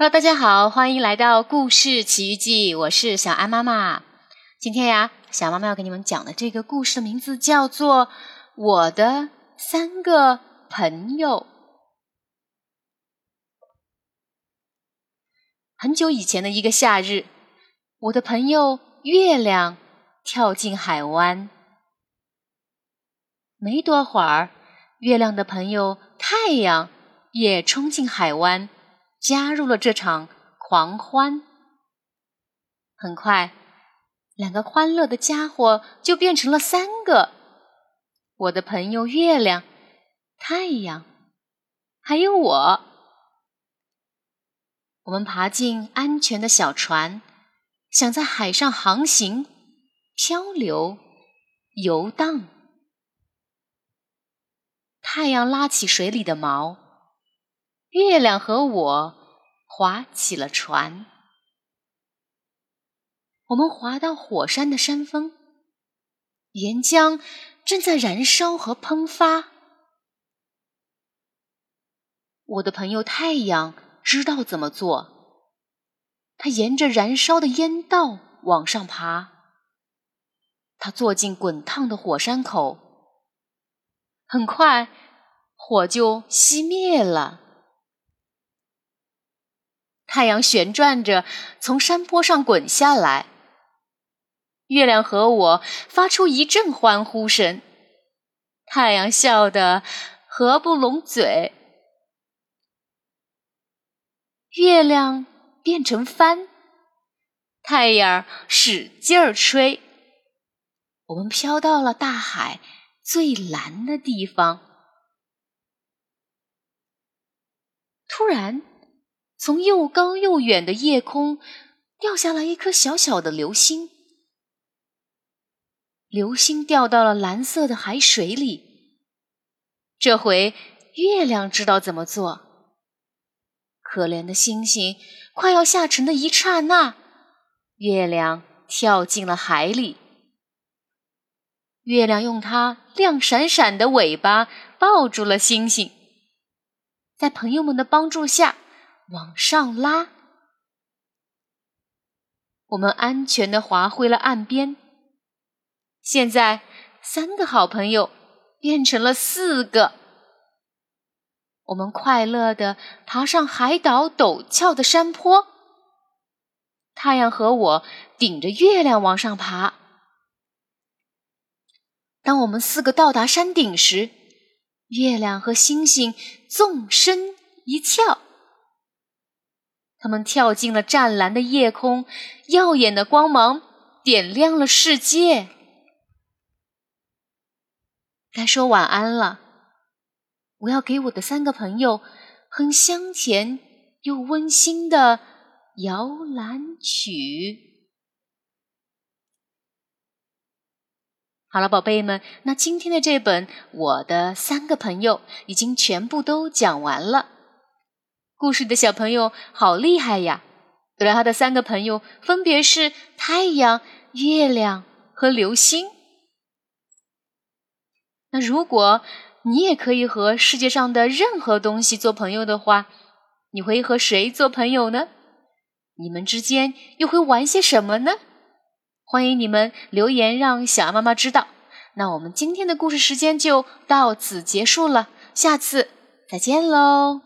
Hello，大家好，欢迎来到故事奇遇记，我是小安妈妈。今天呀，小妈妈要给你们讲的这个故事的名字叫做《我的三个朋友》。很久以前的一个夏日，我的朋友月亮跳进海湾。没多会儿，月亮的朋友太阳也冲进海湾。加入了这场狂欢。很快，两个欢乐的家伙就变成了三个：我的朋友月亮、太阳，还有我。我们爬进安全的小船，想在海上航行、漂流、游荡。太阳拉起水里的毛。月亮和我划起了船，我们划到火山的山峰，岩浆正在燃烧和喷发。我的朋友太阳知道怎么做，他沿着燃烧的烟道往上爬，他坐进滚烫的火山口，很快火就熄灭了。太阳旋转着从山坡上滚下来，月亮和我发出一阵欢呼声。太阳笑得合不拢嘴，月亮变成帆，太阳使劲儿吹，我们飘到了大海最蓝的地方。突然。从又高又远的夜空掉下来一颗小小的流星，流星掉到了蓝色的海水里。这回月亮知道怎么做。可怜的星星快要下沉的一刹那，月亮跳进了海里。月亮用它亮闪闪的尾巴抱住了星星，在朋友们的帮助下。往上拉，我们安全的划回了岸边。现在，三个好朋友变成了四个。我们快乐的爬上海岛陡峭的山坡。太阳和我顶着月亮往上爬。当我们四个到达山顶时，月亮和星星纵身一跳。他们跳进了湛蓝的夜空，耀眼的光芒点亮了世界。该说晚安了，我要给我的三个朋友哼香甜又温馨的摇篮曲。好了，宝贝们，那今天的这本《我的三个朋友》已经全部都讲完了。故事的小朋友好厉害呀！得了，他的三个朋友分别是太阳、月亮和流星。那如果你也可以和世界上的任何东西做朋友的话，你会和谁做朋友呢？你们之间又会玩些什么呢？欢迎你们留言让小安妈妈知道。那我们今天的故事时间就到此结束了，下次再见喽！